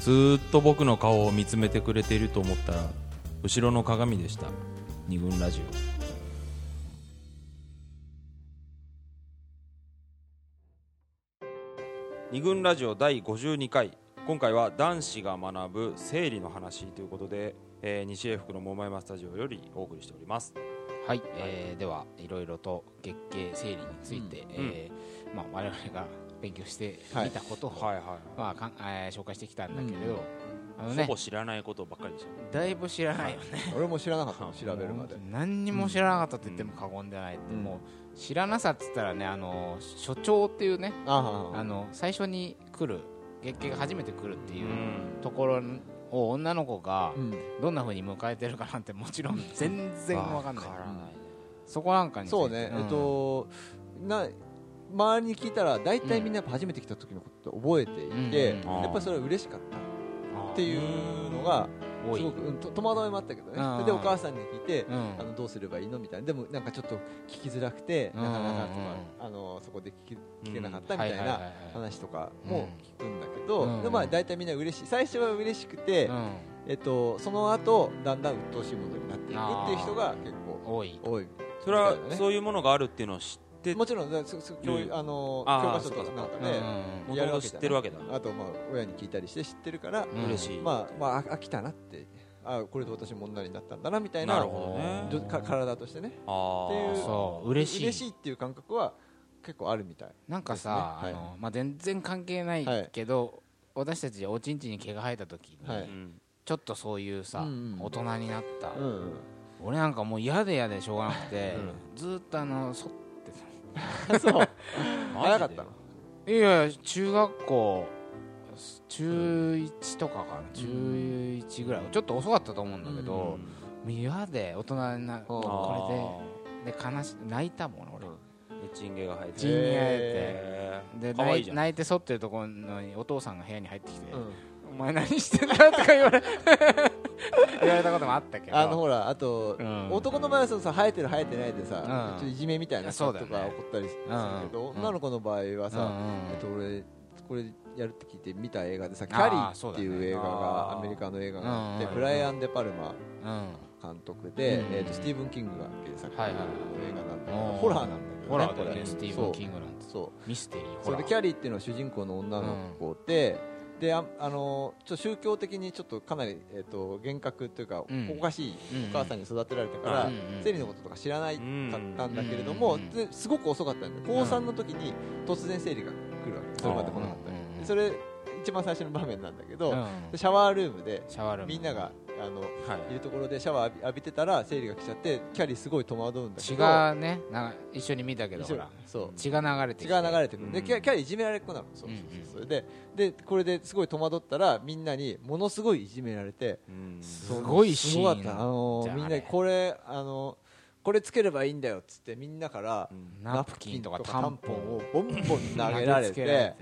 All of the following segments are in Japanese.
ずーっと僕の顔を見つめてくれていると思ったら後ろの鏡でした。二軍ラジオ。二軍ラジオ第52回。今回は男子が学ぶ生理の話ということで、えー西英福の桃山スタジオよりお送りしております。はい、えーではいろいろと月経生理について、えーまあ、我々が勉強してみたことを、はいはい、まあかんえー紹介してきたんだけれど、あのねほぼ知らないことばっかりでしただいぶ知らないよね。俺も知らなかったの調べるまで。何にも知らなかったと言っても過言ではない、うん。もう知らなさっつったらねあの所長っていうねああの最初に来る月経が初めて来るっていううん。ところを女の子がうん。どんな風に迎えてるかなんてもちろん全然わかんない。わからないね。そこなんかにそうね、ん。えっとな周りに聞いたら大体みんなやっぱ初めて来た時のことを覚えていて、やっぱりそれは嬉しかったあっていうのが多いすごく、うん、と戸惑いもあったけどね、でお母さんに聞いて、うん。あのどうすればいいの？みたいな。でもなんかちょっと聞きづらくて、うんなかなかとかうん。あのそこで聞き聞けなかったみたいな話とかも聞くんだけど、うん。でまあ大体みんな嬉しい。最初は嬉しくて、うん。えっと、その後だんだん鬱陶しいものになっていくっていう人が結構多い。多いそれはそういうものがあるっていうのを知ってもちろんだそそ教うん。あの教科書とかなんかねうんもともと知ってるわけだあとまあ親に聞いたりして知ってるから、うん。嬉しい、まあまああ飽きたなってあこれで私も女になったんだなみたいななるほどね。か体としてね。あっていうーそう。嬉しい。嬉しいっていう感覚は結構あるみたい。なんかさ、あのまあ、全然関係ないけど、私たちおちんちんに毛が生えた時に、ちょっとそういうさ、うんうん大人になった、うんうん俺なんかもう嫌で嫌でしょうがなくて、うずーっとあのそ そう。早かったの。いやいや中学校中1とかかな。中1ぐらい。ちょっと遅かったと思うんだけど、嫌で大人になうんこれでで悲し泣いたもん俺、でチンゲが生えて。チンゲが生へー。で泣いてそってるところにお父さんが部屋に入ってきて、お前何してんだとか言われ 言われたこともあったけど。あのほらあと、うん。男の場合はそのさ生えてる生えてないでさ、ん。ちょっといじめみたいなことが起こったりするけど、うん。女の子の場合はさ、うんうんえっと、俺これやるって聞いて見た映画でさ「キャリー」っていう映画がアメリカの映画があってうんうんブライアン・デ・パルマうん監督で、うんえっとスティーブン・キングが原作の映画なんだけど、うんホラーなんだけどねホラーだよねスティーブン・キングなんて。そう。ミステリーホラーそうでキャリーっていうのは主人公の女の子で、でああのちょっと宗教的にちょっとかなり、えっと厳格というか、うん。おかしいお母さんに育てられたから、生理のこととか知らないかったんだけれども、すごく遅かったんで高3の時に突然生理が来るわけそれまで来なかったそれ一番最初の場面なんだけど、シャワールームでシャワールーム。みんながあのはい。いるところでシャワー浴びてたら生理が来ちゃってキャリーすごい戸惑うんだけ血どがねな一緒に見たけどほら。そう。血が流れて血が流れてくる、でうん。キャキャリーいじめられっ子なの。そうそれででこれですごい戸惑ったらみんなにものすごいいじめられてうん。すごいシーン。あのみんなにこれあのこれつければいいんだよっつってみんなからうん。ナプキンとかタンポン。をボンボン投げられて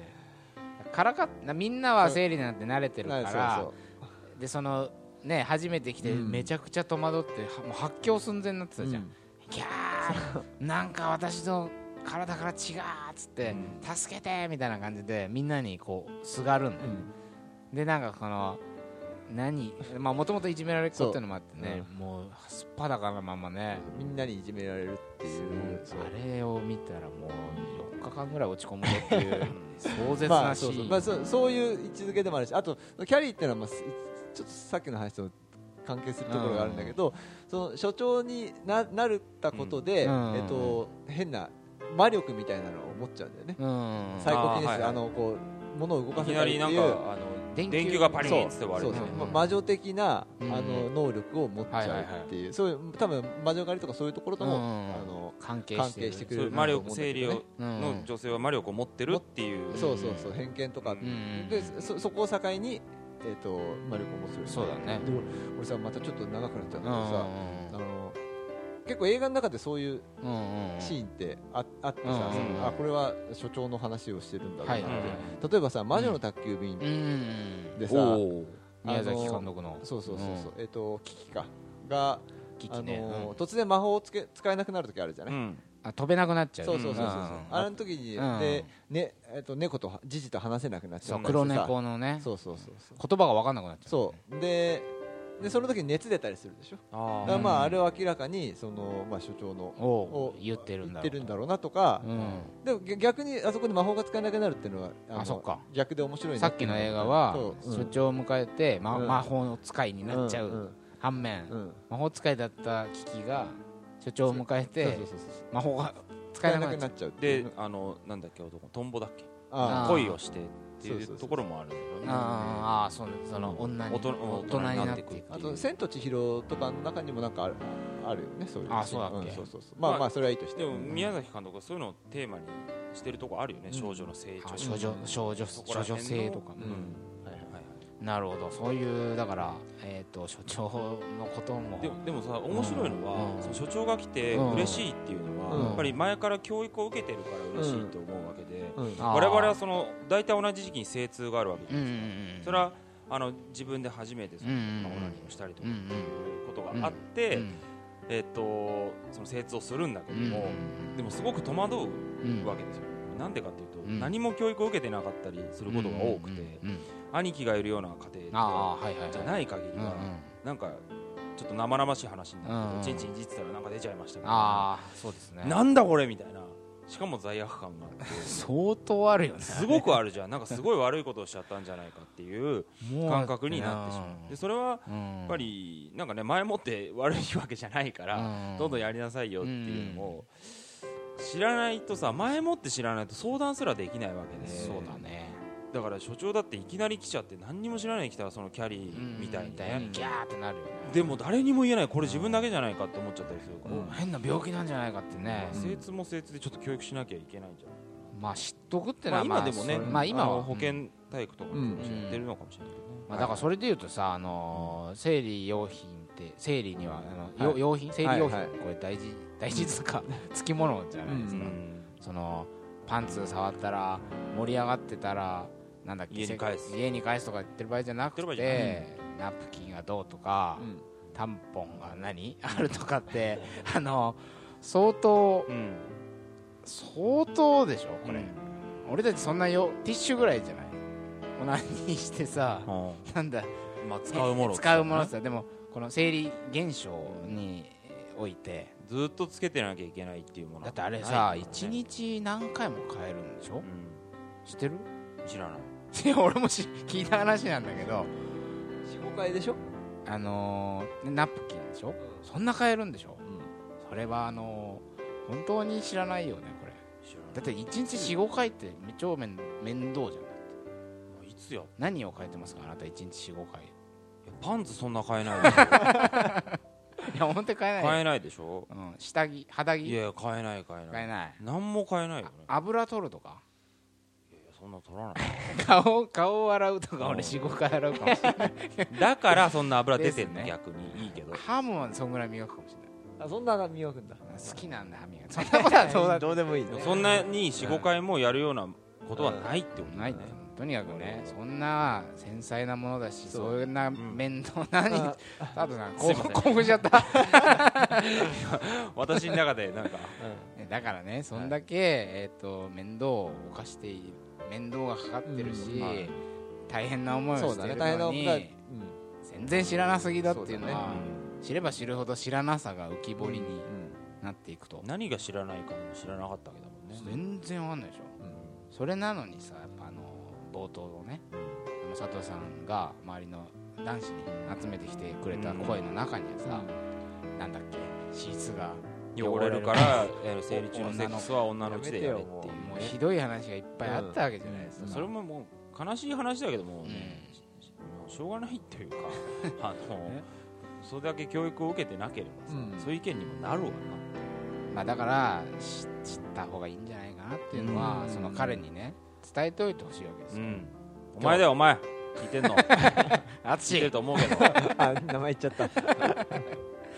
からかみんなは生理なんて慣れてるから でそのね初めて来てうん。めちゃくちゃ戸惑ってはもう発狂寸前になってたじゃん、うん。ギャーなんか私の体から血がーっつって、助けてみたいな感じでみんなにこうすがるんだよ、でなんかこの何まあもともといじめられっ子っていうのもあってね、もうすっぱだかなままね。みんなにいじめられるっていう。あれを見たらもう4日間ぐらい落ち込むぞっていう 壮絶まなシあそうそう。ーン、まあそうそういう位置づけでもあるしあとキャリーっていうのはまあすちょっとさっきの話と関係するところがあるんだけど、その所長にななるったことで、うん。えっと変な魔力みたいなのを持っちゃうんだよね、うん。サイコキネシスあ,、のこう物を動かせたりっていう。電球がパリンって割れてね。魔女的な、うん。あの能力を持っちゃうっていう、そういう多分魔女狩りとかそういうところとも、うん。あの関係関してる。係してくれる魔力生理をうん。の女性は魔力を持ってるっていう。そうそうそう偏見とか、ん。でそそこを境に、えー、と魔力を持つよにそうだね。で俺俺さまたちょっと長くなっちゃうんうんうん。だけどさ、あの結構映画の中でそういううんうんシーンってああってさ、うんうんあこれは所長の話をしてるんだろうなって、はい。はいはい例えばさ「魔女の宅急便」うんでさ、宮崎監督の。そうそうそうそう、えっ、とキキか。が、あのキキね突然魔法をつけ使えなくなる時あるじゃない、うんあ飛べなくなっちゃうそうそうそうそう、ん。あの時に、うん。で、ねえっと猫とジジと話せなくなっちゃそう黒猫のね。そうそうそう。そう言葉が分かんなくなっちゃうそう。ででその時に熱出たりするでしょ。あだからまああれは明らかにその、まあ、所長のおをう言ってるんだろう言ってるんだろうなとか、うん。でも逆逆にあそこで魔法が使えなくなるっていうのはのあそっか。逆で面白いなさっきの映画は所長を迎えて、まうん。魔法の使いになっちゃう、ん。反面、魔法使いだったキキが所長を迎えて魔法が使使ええなくなっちゃう。であのなんだっけ男トンボだっけ？ああー。恋をしてっていそうところもあるんだようね。あーあーそうその女に大人になっていくあと「千と千尋」とかの中にもなんかあるあるよねそういうあそうだっけ？んそうそうそう。まあまあそれはいいとして。でも宮崎監督はそういうのをテーマにしてるとこあるよね、少女の成長あ少女少女少女性とか、うんなるほど。そういうだから、えー、と所長のことも。でもでもさ面白いのは、うん。その所長が来てうん。嬉しいっていうのは、うん。やっぱり前から教育を受けてるから嬉しいと思うわけで、うん。あー我々はその大体同じ時期に精通があるわけうんうで、んうん。それはあの自分で初めてその、うんうんうん。まあオナニーをしたりとかうんっていうことがあって、うん。えっとその精通をするんだけども、うんでもすごく戸惑ううんわけですよ。なんでかっていうと、うん何も教育を受けてなかったりすることが多くて、うんうんうん兄貴がいるような家庭じゃない限りは、なんかちょっと生々しい話になって、うんちん。ちんいじってたらなんか出ちゃいましたみたいなああそうですね。なんだこれみたいな。しかも罪悪感があって 相当あるよね。すごくあるじゃん。なんかすごい悪いことをしちゃったんじゃないかっていう感覚になってしまう。でそれはうんやっぱりなんかね前もって悪いわけじゃないから、うん。どんどんやりなさいよっていうのを知らないとさ前もって知らないと相談すらできないわけで。そうだねだから所長だっていきなり来ちゃって何にも知らないに来たらそのキャリーみたいにね、ギャーってなるよね。でも誰にも言えない。これ自分だけじゃないかって思っちゃったりする。から、うん変な病気なんじゃないかってね。精通も精通でちょっと教育しなきゃいけないんじゃないまあ知っとくってのまあ、は今でもね、まあ今は。保健体育とかでうん教えてるのかもしれないけどね、まあだからそれでいうとさあのー生理用品って生理にはあの用品生理用品これ大事大事ですかつきものじゃないですか。うん。そのパンツ触ったら盛り上がってたらなんだっけ家に返す。家に返すとか言ってる場合じゃなくてナプキンがどうとかうん。タンポンが何？あるとかって あの相当うん。相当でしょこれ、うん。俺たちそんなよティッシュぐらいじゃない？オナニーしてさなんだまあ、使うもの使うものさでもこの生理現象において。ずっとつけてなきゃいけないっていうもの。だってあれさない一日何回も変えるんでしょ？う知ってる？ん知らない いや俺もし聞いた話なんだけど45回でしょ？あのーナプキンでしょ？そんな変えるんでしょ？それはあのー本当に知らないよねこれ。だって1日45回って超面面倒じゃん。いつやいや何を変えてますかあなた1日45回。パンツそんな買えない いや本当に変えないよ。買えないでしょ？うん、下着肌着。いや買えない買えない。変えない。何も買えないよね油取るとか？そんな取らない。顔顔を洗うとかうん。俺45回洗うかもしれない。だからそんな油出てんね。逆にいいけど。ハムはそんぐらい磨くかもしれない。あそんな磨くんだ。好きなんだ歯磨きそんなことはそうだ。どうでもいいね。そんなに45回もやるようなことはないってことだないよねとにかくねそんな繊細なものだしそんな面倒なにあ佐藤さん すいません。興奮しちゃった。私の中でなんか。ねだからねそんだけえっと面倒を犯している面倒がかかってるしうんはい大変な思いをしてるのに全然知らなすぎだっていうのは知れば知るほど知らなさが浮き彫りにうんなっていくと。何が知らないかも知らなかったわけだもんね全然わかんないでしょ。それなのにさやっぱあの冒頭のね佐藤さんが周りの男子に集めてきてくれた声の中にはさ、なんだっけシーツが汚れるからえー生理中のセックスは女のうちでやれっていうやめてよもうひどい話がいっぱいあったわけじゃないですか、それももう悲しい話だけどもね、しょうがないっていうか あのね。それだけ教育を受けてなければさ、うん。そういう意見にもなるわまあ、だから知知った方がいいんじゃないかなっていうのは、うん。その彼にね伝えておいてほしいわけですよ、ん、お前だよお前。聞いてんの。聞いてると思うけど。あ名前言っちゃった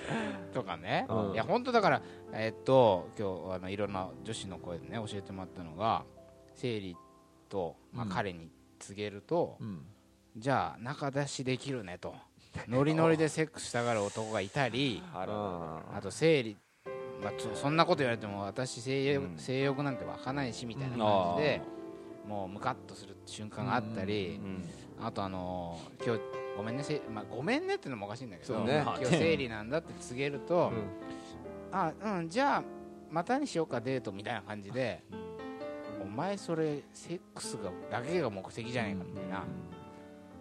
とかね、うん。いや本当だからえっと今日あのいろんな女子の声でね教えてもらったのが生理と、まあ、うん。彼に告げると、うん。じゃあ仲出しできるねと。ノリノリでセックスしたがる男がいたりあと生理まあ、そそんなこと言われても私性欲,、うん。性欲なんて湧かないしみたいな感じで、もうムカッとする瞬間があったり、うん。あとあのー今日ごめんねせ、まあ、ごめんねってのもおかしいんだけど、ね。今日生理なんだって告げると、あうんじゃあまたにしようかデートみたいな感じで、お前それセックスがだけが目的じゃないかみたいな、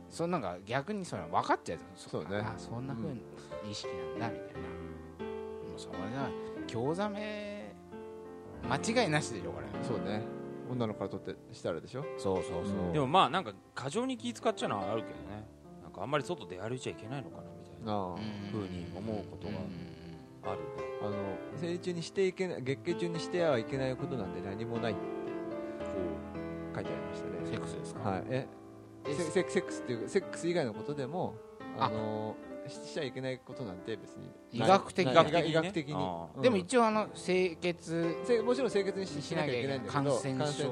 そんなんか逆にそれ分かっちゃうそうね。あそんなふうに意識なんだみたいな、もうそれが興ざめ間違いなしでしょこれ。そうね。女の子からとってしたらでしょ。そうそうそう、うんでもまあなんか過剰に気使っちゃうのはあるけどかあんまり外で歩いちゃいけないのかなみたいなふうに思うことがあるあの生理中にしていけない月経中にしてはいけないことなんて何もないって書いてありましたね。セックスですか、はい。え？え？セセセックスっていうセックス以外のことでもあ。のししちゃいけないことなんて別に医学的ない。に医学的に。あうん。でも一応あの清潔せもちろん清潔にしなきゃいけないんだけど感染。症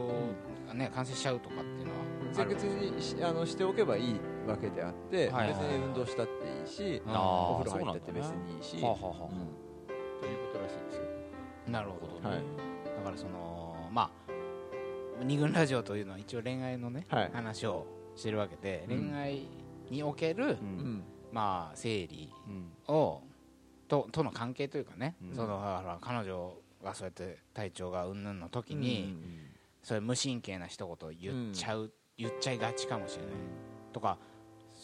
うんね感染しちゃうとかっていうのは清潔にしあのしておけばいいわけであって、はい別に運動したっていいし、お風呂入ったって別にいいし、はあはあはあ。うん。ということらしいですよ。なるほどね、はい。だからそのまあ二軍ラジオというのは一応恋愛のね、はい。話をしてるわけで、うん。恋愛における、ううん。んまあ生理うん。をととの関係というかね、うん。そのほら彼女がそうやって体調がうんぬんの時に、うんそういう無神経な一言言っちゃう、言っちゃいがちかもしれない。とか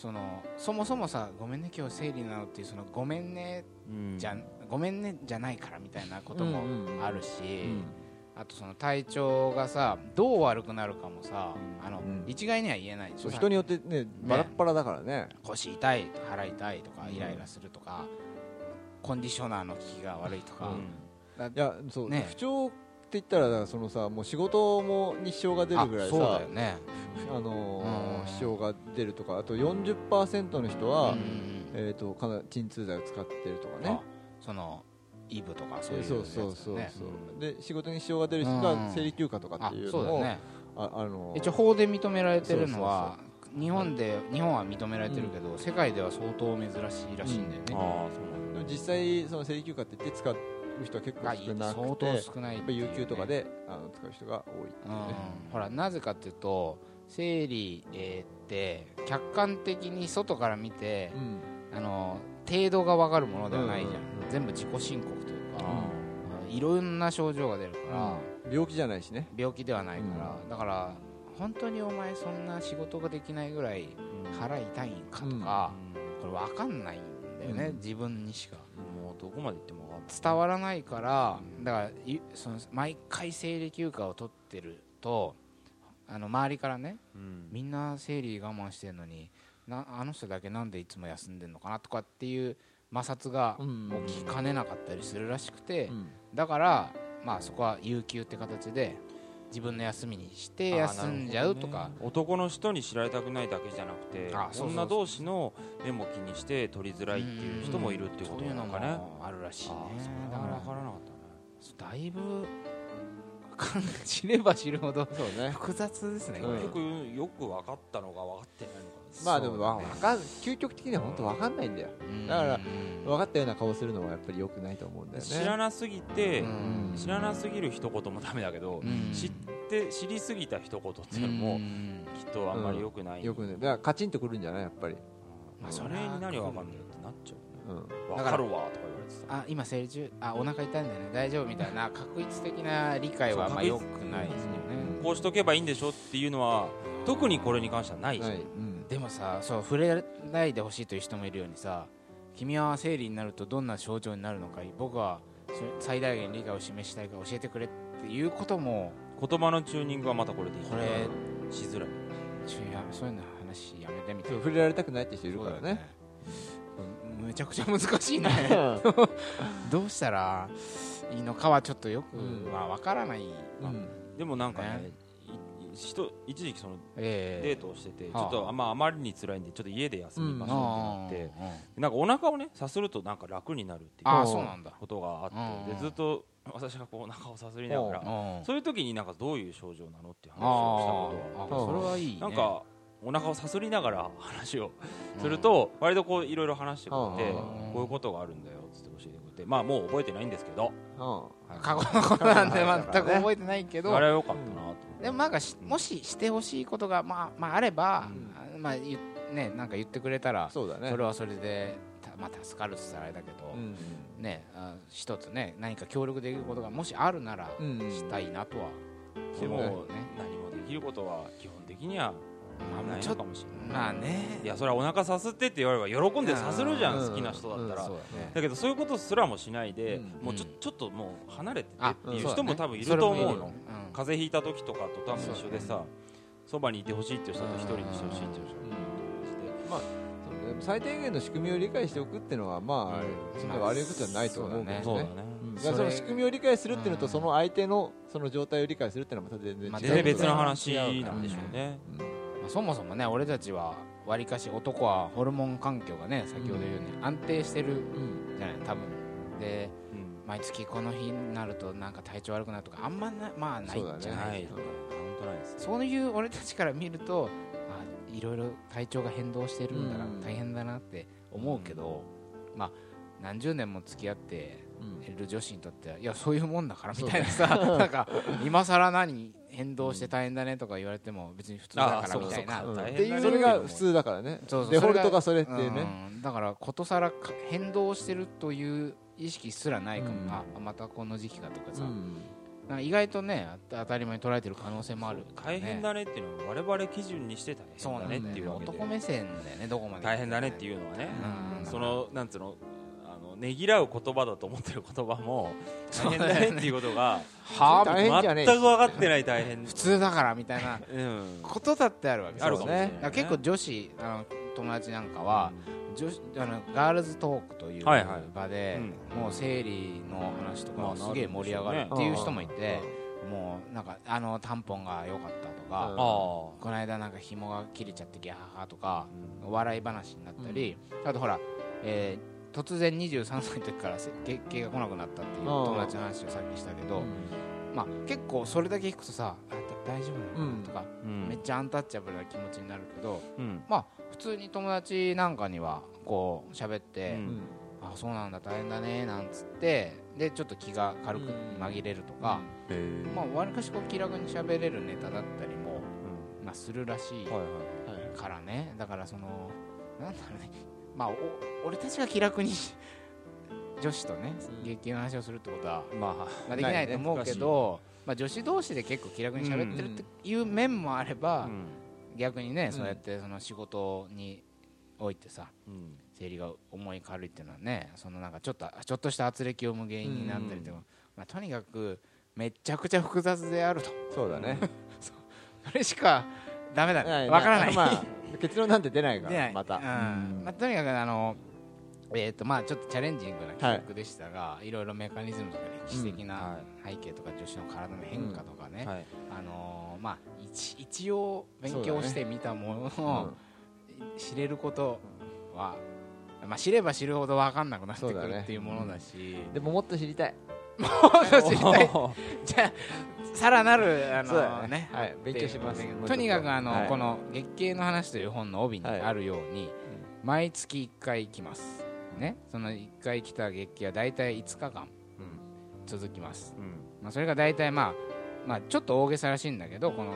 そのそもそもさ「ごめんね今日生理なの」っていうその「ごめんねうん。じゃごめんねじゃないから」みたいなこともあるし、うん。あとその体調がさどう悪くなるかもさ、うん。あのうん。一概には言えないでしょそう人によってねバラッバラだからね。腰痛い腹痛いとかうん。イライラするとか、コンディショナーの効きが悪いとか、だいやそう、ね。不調って言ったらそのさもう仕事もに支障が出るぐらいあそうださよね。あの支障が出るとかあと40%の人は、うん。えー、とかなり鎮痛剤を使ってるとかね。あそのイブとかそういうそうそうそうそう。ねで仕事に支障が出る人うん。が生理休暇とかあっていうのもね。ああのー一応法で認められてるのは日本で日本は認められてるけど、世界では相当珍しいらしいんだよね、ああそうなんだ。でも実際その生理休暇って言って使う人は結構が少な相くてやっ当少ない有給とかであの使う人が多いっていうね。うん。ほらなぜかっていうと生理、えーって客観的に外から見て、うん。あの程度が分かるものではないじゃん、うん。うん全部自己申告というか、あいろんな症状が出るから、病気じゃないしね。病気ではないから、うだから本当にお前そんな仕事ができないぐらいー腹痛いんかとうん。か、これ分かんないんだよね、うん。自分にしかもうどこまで行っても伝わらないからだからいその毎回生理休暇を取ってるとあの周りからねうん。みんな生理我慢してるのになあの人だけなんでいつも休んでるのかなとかっていう摩擦がうん。起きかねなかったりするらしくて、うん。だから、まあ、そこは有給って形で自分の休みにして休んじゃうとか、ね。男の人に知られたくないだけじゃなくて女同士の目も気にして取りづらいっていう人もいるっていうことなのかね。あるらしいね。だからは分からなかったね。だいぶ知れば知るほどね。複雑ですね、うん。結局よく分かったのが分かってないのかまあでもわかん究極的には本当わかんないんだよ。うん。だから分かったような顔するのはやっぱり良くないと思うんだよね。知らなすぎてうん。知らなすぎる一言もダメだけどうん。知って知りすぎた一言っていうのもうん。きっとあんまり良くない。よくねだからカチンとくるんじゃないやっぱり。まあそれに何が分かんないってなっちゃう。うん。分かるわとか言われてた。あ今生理中あお腹痛いんだよね。大丈夫みたいな確率的な理解はあ良くないですよね。こうしとけばいいんでしょっていうのは特にこれに関してはないじゃん。はい。うん。でもさそう触れないでほしいという人もいるようにさ君は生理になるとどんな症状になるのか僕は最大限理解を示したいから教えてくれっていうことも言葉のチューニングはまたこれでいい。これしづらい。ちょやそういうの話やめてみて。触れられたくないって人いるからね。そうだよめちゃくちゃ難しいね。どうしたらいいのかはちょっとよくうん。は分からない、うん。でもなんかねね一時期そのええ。デートをしててちはあ。ょっとあまああまりに辛いんでちょっと家で休みましょうあってなってなんかお腹をねさするとなんか楽になるっていうああそうなんだ。ことがあってうん。でずっと私がこうお腹をさすりながらうん。そういう時になんかどういう症状なのっていう話あをしたことがあそれはいい、ね、なんかお腹をさすりながら話をすると割とこういろいろ話してくれてうん。こういうことがあるんだよってまあもう覚えてないんですけど。うん。過去のことなんで全く覚えてないけど。あれは良かったなと思って。でもなんかしもししてほしいことがまあまああれば、うまあ言ねなんか言ってくれたらそうだね。それはそれでたまあ助かるって言ったらあれだけど、うんねあ一つね何か協力できることがもしあるならうんしたいなとはでも思うね、何もできることは基本的にはなあちょっとのかもしれない。まあね。いやそれはお腹さすってって言われれば喜んでさするじゃんうん。好きな人だったら。そうだね。だけどそういうことすらもしないでうん。もうちょうんちょっともう離れててあっていう人も多分いると思うの。風邪ひいた時とかと多分一緒でさそばにいてほしいっていう人と一人にしてほしいっていう人。がいるまあそうね最低限の仕組みを理解しておくっていうのはまあそんな悪いことじゃないと思うけどね。と同じでそうだね。うん。だからその仕組みを理解するっていうのとうん。その相手のその状態を理解するっていうのはまた全然違う。まあ全然別の違話なんでしょうねまあそもそもね俺たちはわりかし男はホルモン環境がね先ほど言うように安定してるうん。じゃない多分。でうん。毎月この日になるとなんか体調悪くなるとかあんまなまあないんじゃない？ない本当ないですそういう俺たちから見るとあいろいろ体調が変動してるんだな、うん。大変だなって思うけど、まあ何十年も付き合ってうん。いる女子にとってはいやそういうもんだからみたいなさ、なんか今更何変動して大変だねとか言われても別に普通だからみたいな、あーそうか。それが普通だからね。そうそう。デフォルトがそれっていうね。うん。だからことさらか変動してるという意識すらないかも、うん。あまたこの時期かとかさ、うん。なんか意外とねあ当たり前に捉えてる可能性もあるね。大変だねっていうのは我々基準にしてそう大変だねっていうわけで。男目線だよねどこまで大変だねっていうのはね。うん。そのなんつうのねぎらう言葉だと思ってる言葉も 大変だねっていうことがはあ？大変じゃねえ全く分かってない大変。普通だからみたいな。うん。ことだってあるわけあるかもしれないだから結構女子あの友達なんかは、女子あのガールズトークという場で、もう生理の話とかまあすげえ盛り上がるっていう人もいて、もうなんかあのタンポンが良かったとか、この間なんか紐が切れちゃってギャーハーとか、笑い話になったり、あとほら、えー突然23歳の時からせ月経が来なくなったっていう友達の話をさっきしたけど、まあ、結構それだけ聞くとさあだ大丈夫なの、うん。とか、めっちゃアンタッチャブルな気持ちになるけどうん。まあ普通に友達なんかにはこう喋って、うん。あそうなんだ大変だねなんつってでちょっと気が軽く紛れるとか、まあわりかしこう気楽に喋れるネタだったりも、まあ、するらしいはいはい。からね。だからそのなんだろうねまあお俺たちが気楽に 女子とねうん。月経の話をするってことは、まあまあ、できないと思うけど、まあ、女子同士で結構気楽に喋ってるっていう面もあれば、うん。逆にね、ん。そうやってその仕事においてさうん。生理が重い軽いっていうのはねそのなんかちょっとちょっとした圧力を無原因になったりとか、まあ、とにかくめちゃくちゃ複雑であると。そうだね。それしかダメだ。ないわからない、まあ結論なんて出ないからまた。うん。まあ、とにかくあのえーとまあ、ちょっとチャレンジングな企画でしたが、い、ろいろメカニズムとか歴史的うん。なは背景とか女子の体の変化とかね、はい。あのーまあ、一一応勉強してみたものを、知れることは、まあ、知れば知るほど分かんなくなってくるっていうものだし、でももっと知りたい。もっと知りたい。じゃあさらなるあのね。ねはい。勉強します。ととにかくあの、はい。この「月経の話」という本の帯にはいあるように、毎月1回来ます。ね。その1回来た月経は大体5日間続きます、うん。まあ、それが大体まあまあちょっと大げさらしいんだけどこの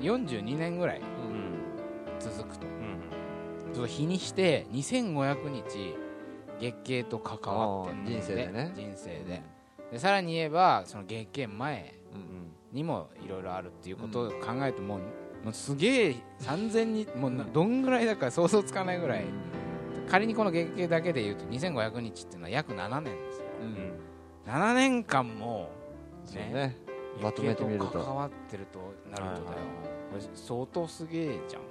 42年ぐらいうん。続くと。日にして2500日月経と関わってるんあー人生でね。人生ででさらに言えばその月経前うんにもいろいろあるっていうことを考えても,、もうすげえ3000日もうなどんぐらいだから想像つかないぐらい。仮にこの月経だけでいうと2500日っていうのは約7年ですよ。ううん。ん7年間もそうね。まとめてみると。関わってるとなるとだよ、これ相当すげえじゃん。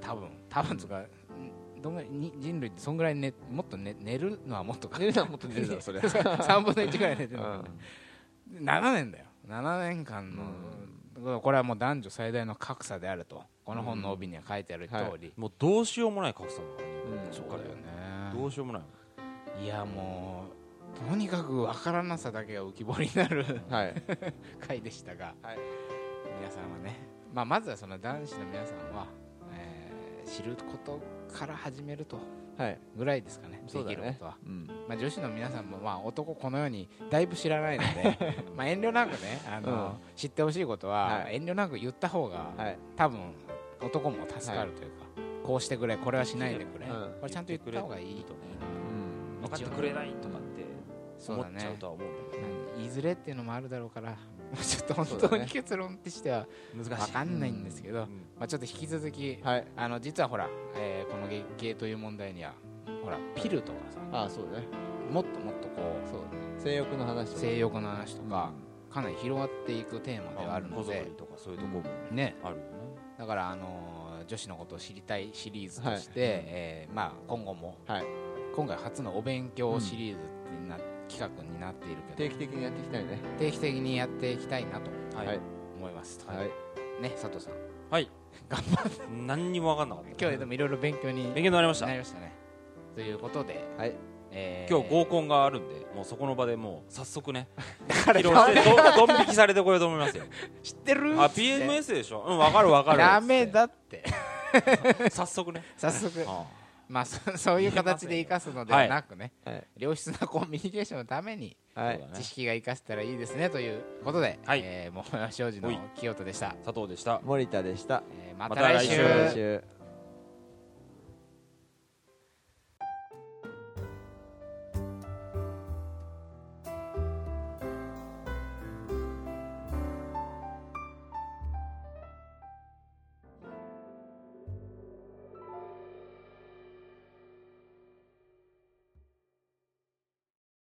多分多分つうかどんぐらいに人類ってそんぐらい、ね、もっと、ね、寝るのはもっとか。寝るのはもっと寝るだろそれ3 分の1ぐらい寝てるの。うん。7年だよ。7年間の、これはもう男女最大の格差であると。この本の帯には書いてある通り、もうどうしようもない格差だからねうん。そうだよどうしようもない。ねいやもうとにかく分からなさだけが浮き彫りになるはい。回でしたが、はい。皆さんはね、まあ、まずはその男子の皆さんは、えー知ることから始めるとはい。ぐらいですかねそうだね。できることは、うん。まあ、女子の皆さんも、まあ、男このようにだいぶ知らないので まあ遠慮なくねあの、うん。知ってほしいことは、はい。遠慮なく言った方が、はい。多分男も助かるというか、こうしてくれこれはしないでくれ、うん。これちゃんと言った方がいい。とねうん分かってくれないとかって思っちゃうとは思うんだけどいずれっていうのもあるだろうから ちょっと本当に結論としては難しい。分かんないんですけど、うんまあ、ちょっと引き続き、はい。あの実はほら、えーこのゲゲイという問題にはほらピルとかさああそうだね。もっともっとこそうだね。性欲の話うとか。性欲の話とか、かなり広がっていくテーマではあるの小で僧とかそういうとこもねあるよね。だから、あのー女子のことを知りたいシリーズとして、はい。えーまあ、今後も、はい。今回初のお勉強シリーズってな、企画になっているけど。定期的にやっていきたいね。定期的にやっていきたいなと。思います、はい。ね佐藤さん。はい。頑張って。何にも分かんなかった。今日でもいろいろ勉強に勉強になりました。なりましたね。ということで、はい。えー今日合コンがあるんでもうそこの場でもう早速ね 披露してどドン引きされてこようと思いますよ。知ってる？あって PMS でしょ？うん分かる分かる。ダメだって。早速ね。早速。あまあそ そういう形で生かすのではなくね、はい。良質なコミュニケーションのためにはい。知識が生かせたらいいですねということで、はい。えー、桃山商事の清人でした、佐藤でした。森田でした。えーまた来週